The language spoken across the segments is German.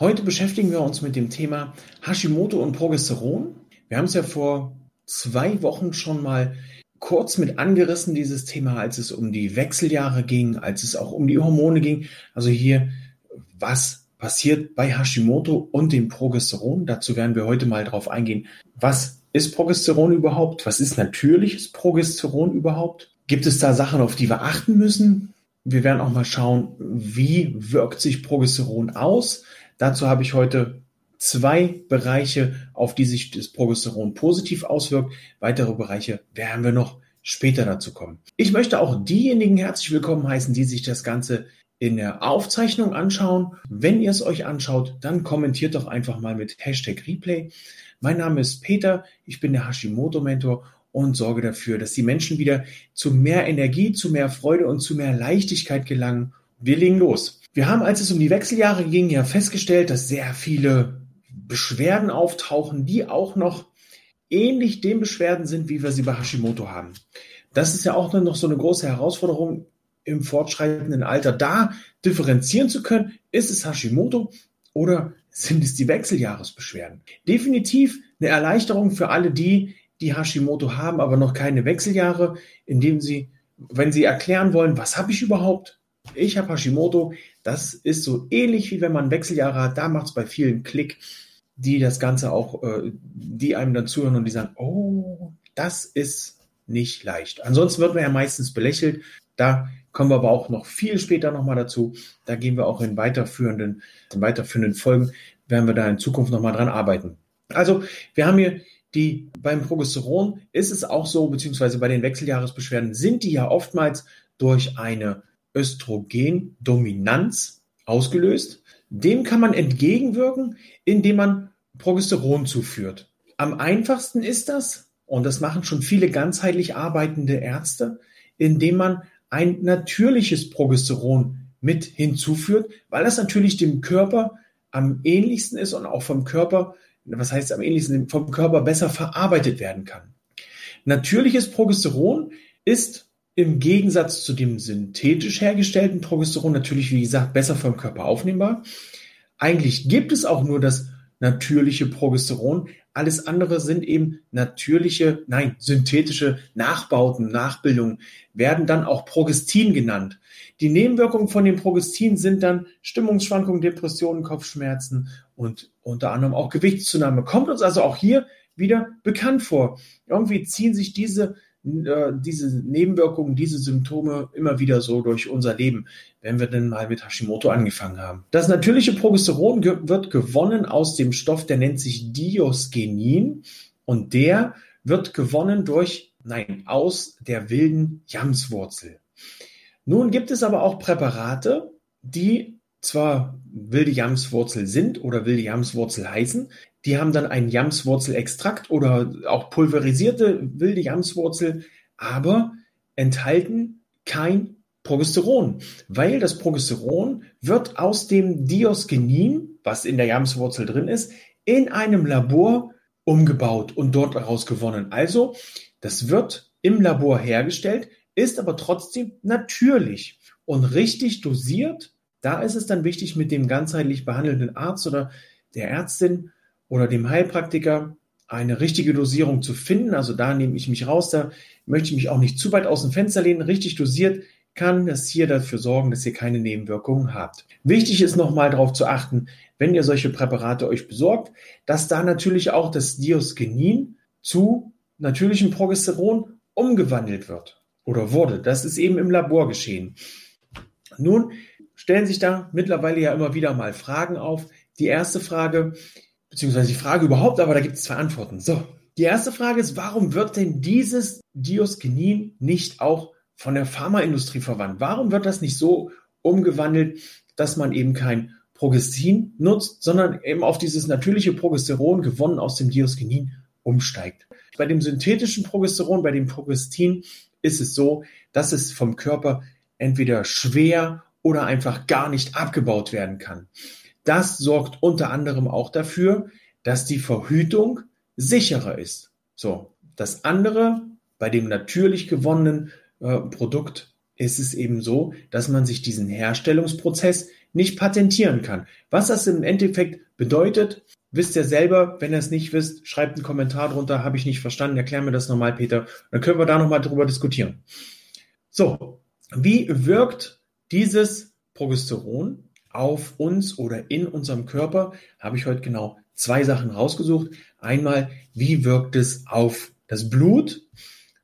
Heute beschäftigen wir uns mit dem Thema Hashimoto und Progesteron. Wir haben es ja vor zwei Wochen schon mal kurz mit angerissen, dieses Thema, als es um die Wechseljahre ging, als es auch um die Hormone ging. Also hier, was passiert bei Hashimoto und dem Progesteron? Dazu werden wir heute mal drauf eingehen. Was ist Progesteron überhaupt? Was ist natürliches Progesteron überhaupt? Gibt es da Sachen, auf die wir achten müssen? Wir werden auch mal schauen, wie wirkt sich Progesteron aus? Dazu habe ich heute zwei Bereiche, auf die sich das Progesteron positiv auswirkt. Weitere Bereiche werden wir noch später dazu kommen. Ich möchte auch diejenigen herzlich willkommen heißen, die sich das Ganze in der Aufzeichnung anschauen. Wenn ihr es euch anschaut, dann kommentiert doch einfach mal mit Hashtag Replay. Mein Name ist Peter, ich bin der Hashimoto-Mentor und sorge dafür, dass die Menschen wieder zu mehr Energie, zu mehr Freude und zu mehr Leichtigkeit gelangen. Wir legen los. Wir haben, als es um die Wechseljahre ging, ja festgestellt, dass sehr viele Beschwerden auftauchen, die auch noch ähnlich den Beschwerden sind, wie wir sie bei Hashimoto haben. Das ist ja auch noch so eine große Herausforderung im fortschreitenden Alter, da differenzieren zu können, ist es Hashimoto oder sind es die Wechseljahresbeschwerden? Definitiv eine Erleichterung für alle die, die Hashimoto haben, aber noch keine Wechseljahre, indem sie, wenn sie erklären wollen, was habe ich überhaupt, ich habe Hashimoto. Das ist so ähnlich wie wenn man Wechseljahre hat. Da macht es bei vielen Klick, die das Ganze auch, äh, die einem dann zuhören und die sagen, oh, das ist nicht leicht. Ansonsten wird man ja meistens belächelt. Da kommen wir aber auch noch viel später nochmal dazu. Da gehen wir auch in weiterführenden, in weiterführenden Folgen, werden wir da in Zukunft nochmal dran arbeiten. Also, wir haben hier die, beim Progesteron ist es auch so, beziehungsweise bei den Wechseljahresbeschwerden sind die ja oftmals durch eine Östrogendominanz ausgelöst. Dem kann man entgegenwirken, indem man Progesteron zuführt. Am einfachsten ist das, und das machen schon viele ganzheitlich arbeitende Ärzte, indem man ein natürliches Progesteron mit hinzuführt, weil das natürlich dem Körper am ähnlichsten ist und auch vom Körper, was heißt am ähnlichsten, vom Körper besser verarbeitet werden kann. Natürliches Progesteron ist im Gegensatz zu dem synthetisch hergestellten Progesteron natürlich, wie gesagt, besser vom Körper aufnehmbar. Eigentlich gibt es auch nur das natürliche Progesteron. Alles andere sind eben natürliche, nein, synthetische Nachbauten, Nachbildungen, werden dann auch Progestin genannt. Die Nebenwirkungen von dem Progestin sind dann Stimmungsschwankungen, Depressionen, Kopfschmerzen und unter anderem auch Gewichtszunahme. Kommt uns also auch hier wieder bekannt vor. Irgendwie ziehen sich diese äh, diese Nebenwirkungen, diese Symptome immer wieder so durch unser Leben, wenn wir denn mal mit Hashimoto angefangen haben. Das natürliche Progesteron wird gewonnen aus dem Stoff, der nennt sich Diosgenin und der wird gewonnen durch, nein, aus der wilden Jamswurzel. Nun gibt es aber auch Präparate, die zwar wilde Jamswurzel sind oder wilde Jamswurzel heißen, die haben dann einen Jamswurzelextrakt oder auch pulverisierte wilde Jamswurzel, aber enthalten kein Progesteron, weil das Progesteron wird aus dem Diosgenin, was in der Jamswurzel drin ist, in einem Labor umgebaut und dort daraus gewonnen. Also, das wird im Labor hergestellt, ist aber trotzdem natürlich und richtig dosiert. Da ist es dann wichtig, mit dem ganzheitlich behandelnden Arzt oder der Ärztin oder dem Heilpraktiker eine richtige Dosierung zu finden. Also da nehme ich mich raus, da möchte ich mich auch nicht zu weit aus dem Fenster lehnen. Richtig dosiert kann das hier dafür sorgen, dass ihr keine Nebenwirkungen habt. Wichtig ist nochmal darauf zu achten, wenn ihr solche Präparate euch besorgt, dass da natürlich auch das Diosgenin zu natürlichem Progesteron umgewandelt wird oder wurde. Das ist eben im Labor geschehen. Nun stellen sich da mittlerweile ja immer wieder mal Fragen auf. Die erste Frage, beziehungsweise die Frage überhaupt, aber da gibt es zwei Antworten. So, die erste Frage ist, warum wird denn dieses Diosgenin nicht auch von der Pharmaindustrie verwandt? Warum wird das nicht so umgewandelt, dass man eben kein Progestin nutzt, sondern eben auf dieses natürliche Progesteron, gewonnen aus dem Dioskinin, umsteigt. Bei dem synthetischen Progesteron, bei dem Progestin, ist es so, dass es vom Körper entweder schwer oder einfach gar nicht abgebaut werden kann. Das sorgt unter anderem auch dafür, dass die Verhütung sicherer ist. So, das andere, bei dem natürlich gewonnenen äh, Produkt, ist es eben so, dass man sich diesen Herstellungsprozess nicht patentieren kann. Was das im Endeffekt bedeutet, wisst ihr selber. Wenn ihr es nicht wisst, schreibt einen Kommentar drunter. Habe ich nicht verstanden. Erklär mir das nochmal, Peter. Dann können wir da nochmal drüber diskutieren. So, wie wirkt dieses Progesteron auf uns oder in unserem Körper? Habe ich heute genau zwei Sachen rausgesucht. Einmal, wie wirkt es auf das Blut?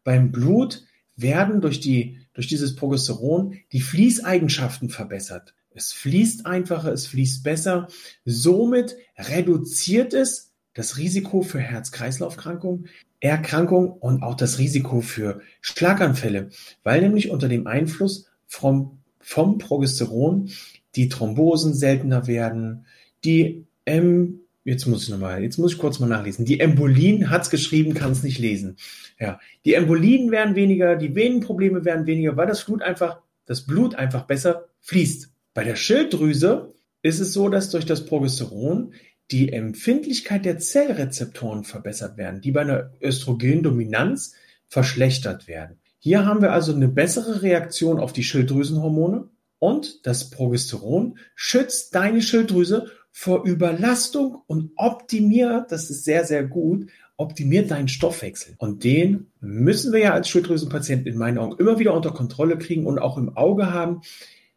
Beim Blut werden durch die durch dieses Progesteron die Fließeigenschaften verbessert. Es fließt einfacher, es fließt besser. Somit reduziert es das Risiko für Herz-Kreislauf-Erkrankungen, Erkrankungen und auch das Risiko für Schlaganfälle, weil nämlich unter dem Einfluss vom, vom Progesteron die Thrombosen seltener werden, die ähm, jetzt muss ich nochmal, jetzt muss ich kurz mal nachlesen. Die Embolien hat's geschrieben, kann es nicht lesen. Ja, die Embolien werden weniger, die Venenprobleme werden weniger, weil das Blut einfach, das Blut einfach besser fließt. Bei der Schilddrüse ist es so, dass durch das Progesteron die Empfindlichkeit der Zellrezeptoren verbessert werden, die bei einer Östrogendominanz verschlechtert werden. Hier haben wir also eine bessere Reaktion auf die Schilddrüsenhormone und das Progesteron schützt deine Schilddrüse vor Überlastung und optimiert, das ist sehr, sehr gut, optimiert deinen Stoffwechsel. Und den müssen wir ja als Schilddrüsenpatient in meinen Augen immer wieder unter Kontrolle kriegen und auch im Auge haben,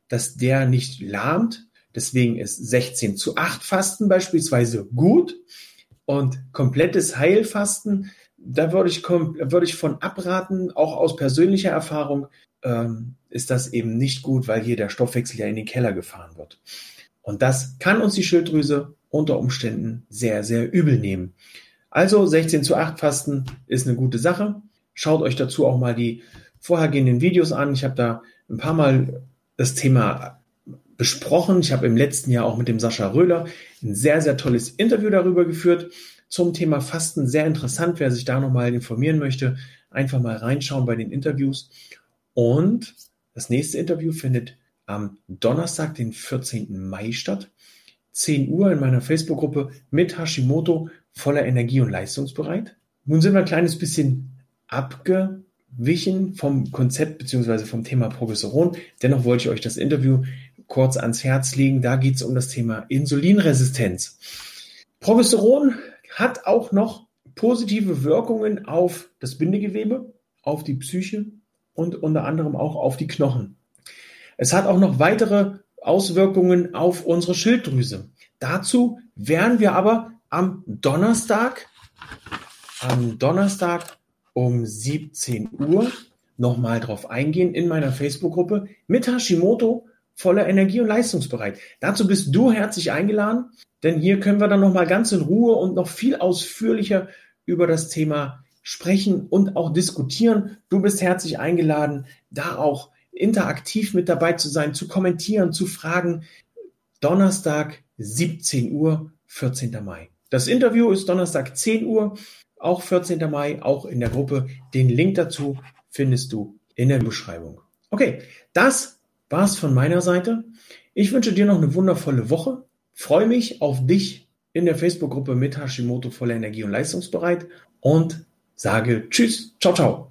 dass der nicht lahmt. Deswegen ist 16 zu 8 Fasten beispielsweise gut und komplettes Heilfasten, da würde ich, würde ich von abraten, auch aus persönlicher Erfahrung ähm, ist das eben nicht gut, weil hier der Stoffwechsel ja in den Keller gefahren wird. Und das kann uns die Schilddrüse unter Umständen sehr, sehr übel nehmen. Also 16 zu 8 Fasten ist eine gute Sache. Schaut euch dazu auch mal die vorhergehenden Videos an. Ich habe da ein paar Mal das Thema besprochen. Ich habe im letzten Jahr auch mit dem Sascha Röhler ein sehr, sehr tolles Interview darüber geführt zum Thema Fasten. Sehr interessant, wer sich da nochmal informieren möchte, einfach mal reinschauen bei den Interviews. Und das nächste Interview findet am Donnerstag, den 14. Mai statt. 10 Uhr in meiner Facebook-Gruppe mit Hashimoto voller Energie und leistungsbereit. Nun sind wir ein kleines bisschen abge abgewichen vom Konzept beziehungsweise vom Thema Progesteron. Dennoch wollte ich euch das Interview kurz ans Herz legen. Da geht es um das Thema Insulinresistenz. Progesteron hat auch noch positive Wirkungen auf das Bindegewebe, auf die Psyche und unter anderem auch auf die Knochen. Es hat auch noch weitere Auswirkungen auf unsere Schilddrüse. Dazu werden wir aber am Donnerstag, am Donnerstag um 17 Uhr nochmal drauf eingehen in meiner Facebook-Gruppe mit Hashimoto voller Energie und leistungsbereit. Dazu bist du herzlich eingeladen, denn hier können wir dann nochmal ganz in Ruhe und noch viel ausführlicher über das Thema sprechen und auch diskutieren. Du bist herzlich eingeladen, da auch interaktiv mit dabei zu sein, zu kommentieren, zu fragen. Donnerstag 17 Uhr, 14. Mai. Das Interview ist Donnerstag 10 Uhr auch 14. Mai, auch in der Gruppe. Den Link dazu findest du in der Beschreibung. Okay, das war's von meiner Seite. Ich wünsche dir noch eine wundervolle Woche. Freue mich auf dich in der Facebook-Gruppe mit Hashimoto voller Energie und leistungsbereit und sage Tschüss, ciao, ciao.